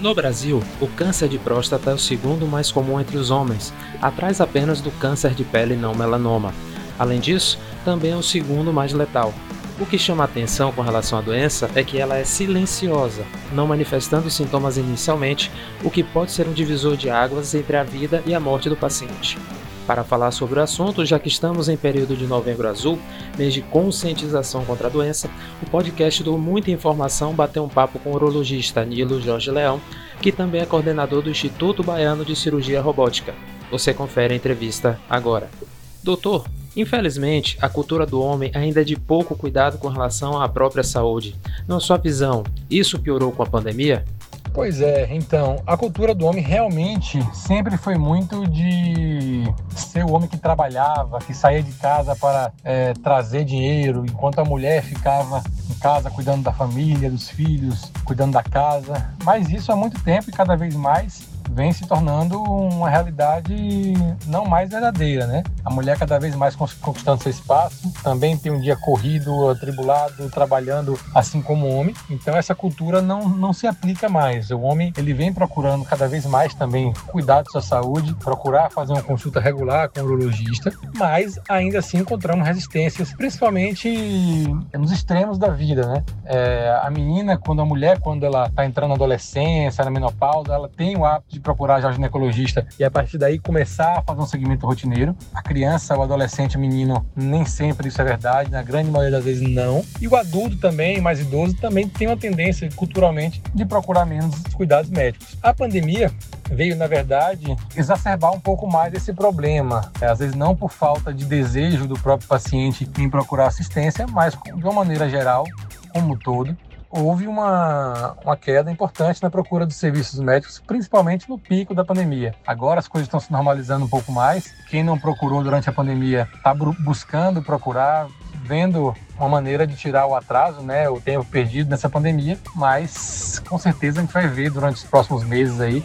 No Brasil, o câncer de próstata é o segundo mais comum entre os homens, atrás apenas do câncer de pele não melanoma. Além disso, também é o segundo mais letal. O que chama atenção com relação à doença é que ela é silenciosa, não manifestando sintomas inicialmente, o que pode ser um divisor de águas entre a vida e a morte do paciente. Para falar sobre o assunto, já que estamos em período de Novembro Azul, mês de conscientização contra a doença, o podcast do Muita Informação bateu um papo com o urologista Nilo Jorge Leão, que também é coordenador do Instituto Baiano de Cirurgia Robótica. Você confere a entrevista agora. Doutor, infelizmente, a cultura do homem ainda é de pouco cuidado com relação à própria saúde. Na sua visão, isso piorou com a pandemia? Pois é, então, a cultura do homem realmente sempre foi muito de ser o homem que trabalhava, que saía de casa para é, trazer dinheiro, enquanto a mulher ficava em casa cuidando da família, dos filhos, cuidando da casa. Mas isso há muito tempo e cada vez mais vem se tornando uma realidade não mais verdadeira, né? A mulher cada vez mais conquistando seu espaço, também tem um dia corrido, atribulado, trabalhando assim como o homem. Então essa cultura não, não se aplica mais. O homem ele vem procurando cada vez mais também cuidar de sua saúde, procurar fazer uma consulta regular com o urologista, mas ainda assim encontramos resistências, principalmente nos extremos da vida, né? É, a menina, quando a mulher, quando ela está entrando na adolescência, na menopausa, ela tem o hábito de de procurar já o ginecologista e a partir daí começar a fazer um segmento rotineiro. A criança, o adolescente, o menino, nem sempre isso é verdade, na grande maioria das vezes não. E o adulto também, mais idoso, também tem uma tendência culturalmente de procurar menos cuidados médicos. A pandemia veio, na verdade, exacerbar um pouco mais esse problema. É, às vezes não por falta de desejo do próprio paciente em procurar assistência, mas de uma maneira geral, como um todo, houve uma, uma queda importante na procura dos serviços médicos, principalmente no pico da pandemia. Agora as coisas estão se normalizando um pouco mais. Quem não procurou durante a pandemia está buscando procurar, vendo uma maneira de tirar o atraso, né, o tempo perdido nessa pandemia, mas com certeza a gente vai ver durante os próximos meses aí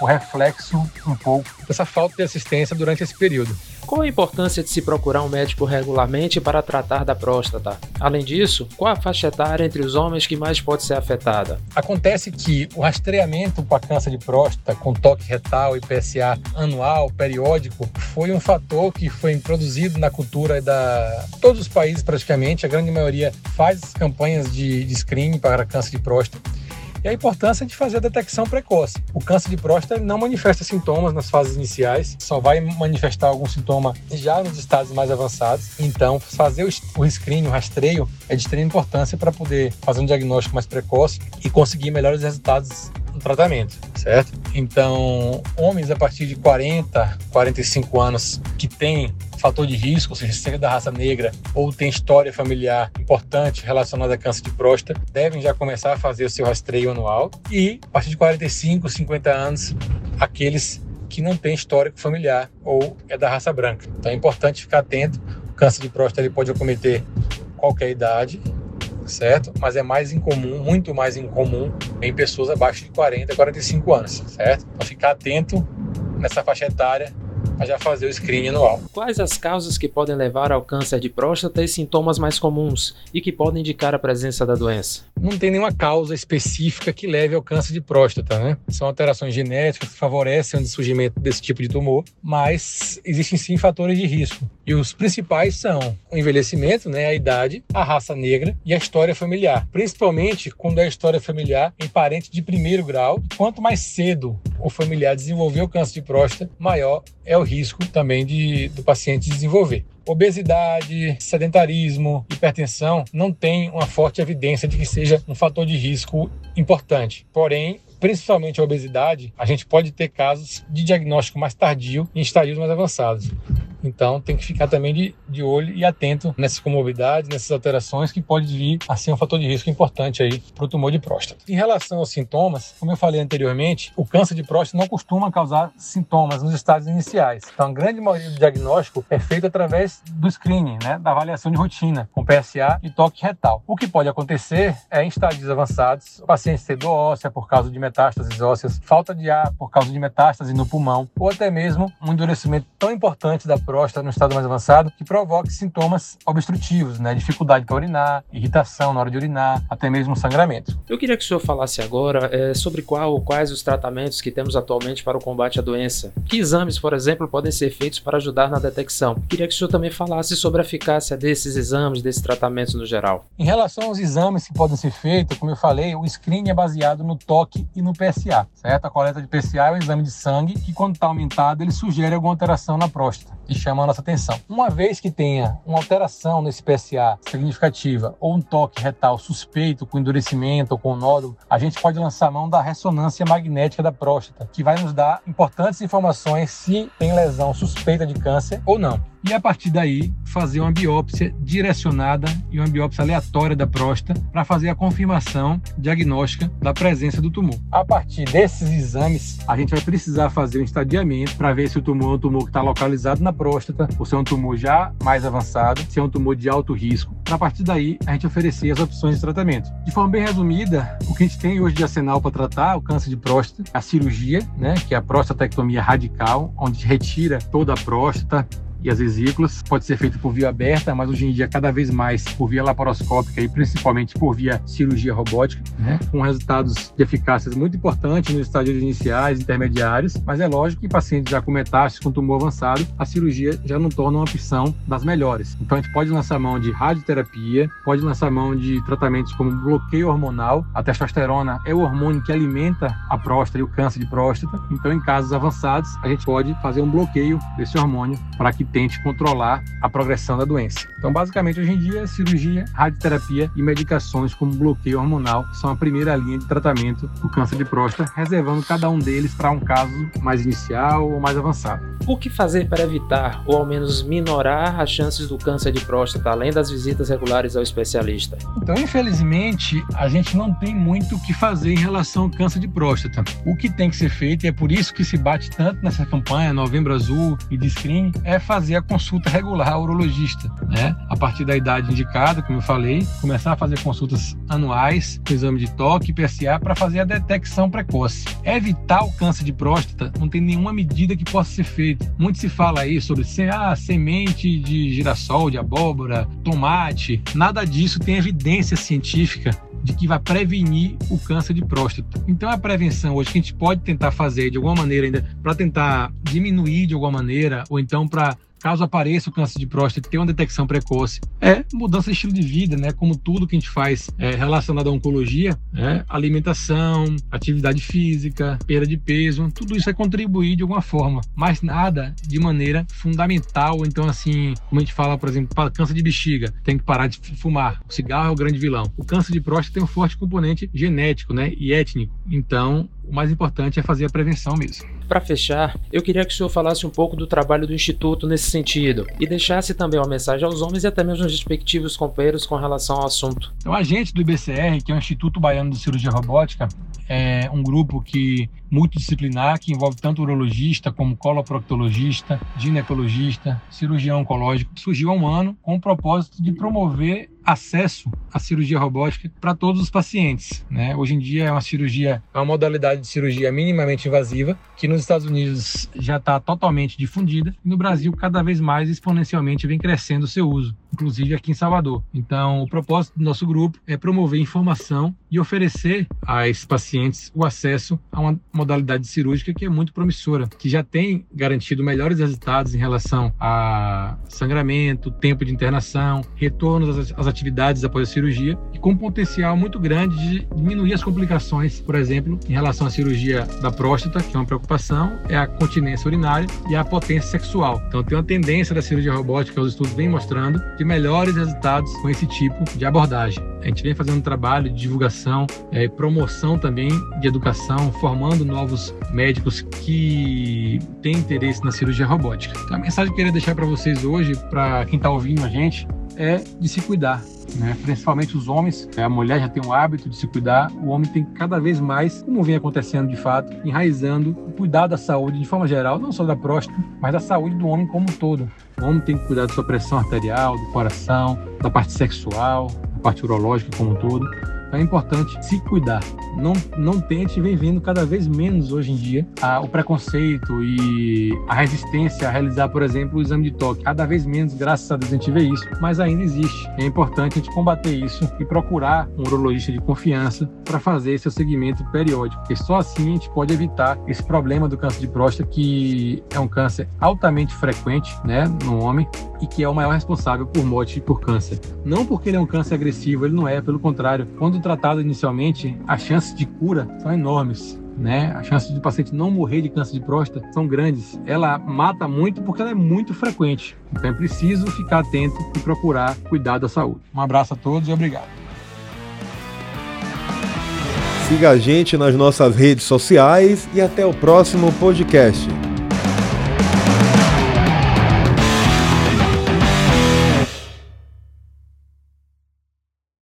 o reflexo um pouco dessa falta de assistência durante esse período. Qual a importância de se procurar um médico regularmente para tratar da próstata? Além disso, qual a faixa etária entre os homens que mais pode ser afetada? Acontece que o rastreamento para câncer de próstata com toque retal e PSA anual, periódico, foi um fator que foi introduzido na cultura da todos os países praticamente, a grande maioria faz campanhas de, de screening para câncer de próstata e a importância de fazer a detecção precoce. O câncer de próstata não manifesta sintomas nas fases iniciais, só vai manifestar algum sintoma já nos estados mais avançados. Então, fazer o screening, o rastreio, é de extrema importância para poder fazer um diagnóstico mais precoce e conseguir melhores resultados no tratamento, certo? Então, homens a partir de 40, 45 anos que têm fator de risco, ou seja, ser da raça negra ou tem história familiar importante relacionada a câncer de próstata, devem já começar a fazer o seu rastreio anual. E a partir de 45, 50 anos, aqueles que não têm histórico familiar ou é da raça branca. Então é importante ficar atento. O câncer de próstata ele pode acometer qualquer idade, certo? Mas é mais incomum, muito mais incomum em pessoas abaixo de 40, 45 anos, certo? Então ficar atento nessa faixa etária a já fazer o screening anual. Quais as causas que podem levar ao câncer de próstata e sintomas mais comuns e que podem indicar a presença da doença? Não tem nenhuma causa específica que leve ao câncer de próstata, né? São alterações genéticas que favorecem o surgimento desse tipo de tumor, mas existem sim fatores de risco. E os principais são o envelhecimento, né, a idade, a raça negra e a história familiar. Principalmente quando é a história familiar em parente de primeiro grau. Quanto mais cedo o familiar desenvolver o câncer de próstata, maior é o risco também de, do paciente desenvolver. Obesidade, sedentarismo, hipertensão não tem uma forte evidência de que seja um fator de risco importante. Porém, principalmente a obesidade, a gente pode ter casos de diagnóstico mais tardio em estadios mais avançados. Então tem que ficar também de, de olho e atento nessas comorbidades, nessas alterações que pode vir a ser um fator de risco importante aí para o tumor de próstata. Em relação aos sintomas, como eu falei anteriormente, o câncer de próstata não costuma causar sintomas nos estádios iniciais. Então a grande maioria do diagnóstico é feito através do screening, né, da avaliação de rotina, com PSA e toque retal. O que pode acontecer é em estádios avançados, o paciente ter dor óssea por causa de metástases ósseas, falta de ar por causa de metástase no pulmão, ou até mesmo um endurecimento tão importante da próstata no estado mais avançado que provoque sintomas obstrutivos, né? Dificuldade para urinar, irritação na hora de urinar, até mesmo sangramento. Eu queria que o senhor falasse agora é, sobre qual, quais os tratamentos que temos atualmente para o combate à doença. Que exames, por exemplo, podem ser feitos para ajudar na detecção? Queria que o senhor também falasse sobre a eficácia desses exames, desses tratamentos no geral. Em relação aos exames que podem ser feitos, como eu falei, o screening é baseado no toque e no PSA, certo? A coleta de PSA é um exame de sangue que, quando está aumentado, ele sugere alguma alteração na próstata e chama a nossa atenção. Uma vez que tenha uma alteração nesse PSA significativa ou um toque retal suspeito com endurecimento ou com nódulo, a gente pode lançar mão da ressonância magnética da próstata, que vai nos dar importantes informações se tem lesão suspeita de câncer ou não e a partir daí fazer uma biópsia direcionada e uma biópsia aleatória da próstata para fazer a confirmação diagnóstica da presença do tumor. A partir desses exames, a gente vai precisar fazer um estadiamento para ver se o tumor é um tumor que está localizado na próstata, ou se é um tumor já mais avançado, se é um tumor de alto risco. A partir daí, a gente oferecer as opções de tratamento. De forma bem resumida, o que a gente tem hoje de arsenal para tratar o câncer de próstata, a cirurgia, né, que é a prostatectomia radical, onde retira toda a próstata, e as vesículas. Pode ser feito por via aberta, mas hoje em dia cada vez mais por via laparoscópica e principalmente por via cirurgia robótica, né? com resultados de eficácia muito importantes nos estádios iniciais, intermediários, mas é lógico que pacientes já com metástases, com tumor avançado, a cirurgia já não torna uma opção das melhores. Então a gente pode lançar mão de radioterapia, pode lançar mão de tratamentos como bloqueio hormonal. A testosterona é o hormônio que alimenta a próstata e o câncer de próstata. Então em casos avançados, a gente pode fazer um bloqueio desse hormônio para que tente controlar a progressão da doença. Então, basicamente, hoje em dia, cirurgia, radioterapia e medicações como bloqueio hormonal são a primeira linha de tratamento do câncer de próstata, reservando cada um deles para um caso mais inicial ou mais avançado. O que fazer para evitar ou ao menos minorar as chances do câncer de próstata, além das visitas regulares ao especialista? Então, infelizmente, a gente não tem muito o que fazer em relação ao câncer de próstata. O que tem que ser feito, e é por isso que se bate tanto nessa campanha Novembro Azul e de screening, é fazer fazer a consulta regular ao urologista, né? A partir da idade indicada, como eu falei, começar a fazer consultas anuais, com exame de toque, PSA, para fazer a detecção precoce. Evitar o câncer de próstata não tem nenhuma medida que possa ser feita. Muito se fala aí sobre ah, semente de girassol, de abóbora, tomate. Nada disso tem evidência científica de que vai prevenir o câncer de próstata. Então a prevenção hoje que a gente pode tentar fazer de alguma maneira ainda para tentar diminuir de alguma maneira ou então para caso apareça o câncer de próstata, ter uma detecção precoce, é mudança de estilo de vida, né? Como tudo que a gente faz é, relacionado à oncologia, né? alimentação, atividade física, perda de peso, tudo isso é contribuir de alguma forma, mas nada de maneira fundamental. Então, assim, como a gente fala, por exemplo, para câncer de bexiga, tem que parar de fumar. O cigarro é o grande vilão. O câncer de próstata tem um forte componente genético, né? E étnico. Então, o mais importante é fazer a prevenção mesmo. Para fechar, eu queria que o senhor falasse um pouco do trabalho do Instituto nesse sentido e deixasse também uma mensagem aos homens e até mesmo aos respectivos companheiros com relação ao assunto. O agente do IBCR, que é o Instituto Baiano de Cirurgia Robótica, é um grupo que multidisciplinar que envolve tanto urologista como coloproctologista, ginecologista, cirurgião oncológico. Surgiu há um ano com o propósito de promover acesso à cirurgia robótica para todos os pacientes. Né? Hoje em dia é uma cirurgia, é uma modalidade de cirurgia minimamente invasiva que nos Estados Unidos já está totalmente difundida e no Brasil cada vez mais exponencialmente vem crescendo o seu uso, inclusive aqui em Salvador. Então, o propósito do nosso grupo é promover informação e oferecer a esses pacientes o acesso a uma modalidade cirúrgica que é muito promissora, que já tem garantido melhores resultados em relação a sangramento, tempo de internação, retorno às, atividades após a cirurgia e com potencial muito grande de diminuir as complicações, por exemplo, em relação à cirurgia da próstata, que é uma preocupação, é a continência urinária e a potência sexual. Então tem uma tendência da cirurgia robótica, os estudos vêm mostrando, de melhores resultados com esse tipo de abordagem. A gente vem fazendo um trabalho de divulgação e é, promoção também de educação, formando novos médicos que têm interesse na cirurgia robótica. Então, a mensagem que eu queria deixar para vocês hoje, para quem está ouvindo a gente, é de se cuidar. Né? Principalmente os homens, a mulher já tem o hábito de se cuidar, o homem tem cada vez mais, como vem acontecendo de fato, enraizando o cuidado da saúde de forma geral, não só da próstata, mas da saúde do homem como um todo. O homem tem que cuidar da sua pressão arterial, do coração, da parte sexual, da parte urológica como um todo. Então é importante se cuidar. Não, não tente, vem vendo cada vez menos hoje em dia a, o preconceito e a resistência a realizar, por exemplo, o exame de toque. Cada vez menos, graças a Deus, a gente vê isso, mas ainda existe. É importante a gente combater isso e procurar um urologista de confiança para fazer esse segmento periódico, porque só assim a gente pode evitar esse problema do câncer de próstata, que é um câncer altamente frequente né, no homem e que é o maior responsável por morte por câncer. Não porque ele é um câncer agressivo, ele não é, pelo contrário. Quando tratado inicialmente, as chances de cura são enormes. Né? As chances do paciente não morrer de câncer de próstata são grandes. Ela mata muito porque ela é muito frequente. Então é preciso ficar atento e procurar cuidar da saúde. Um abraço a todos e obrigado. Siga a gente nas nossas redes sociais e até o próximo podcast.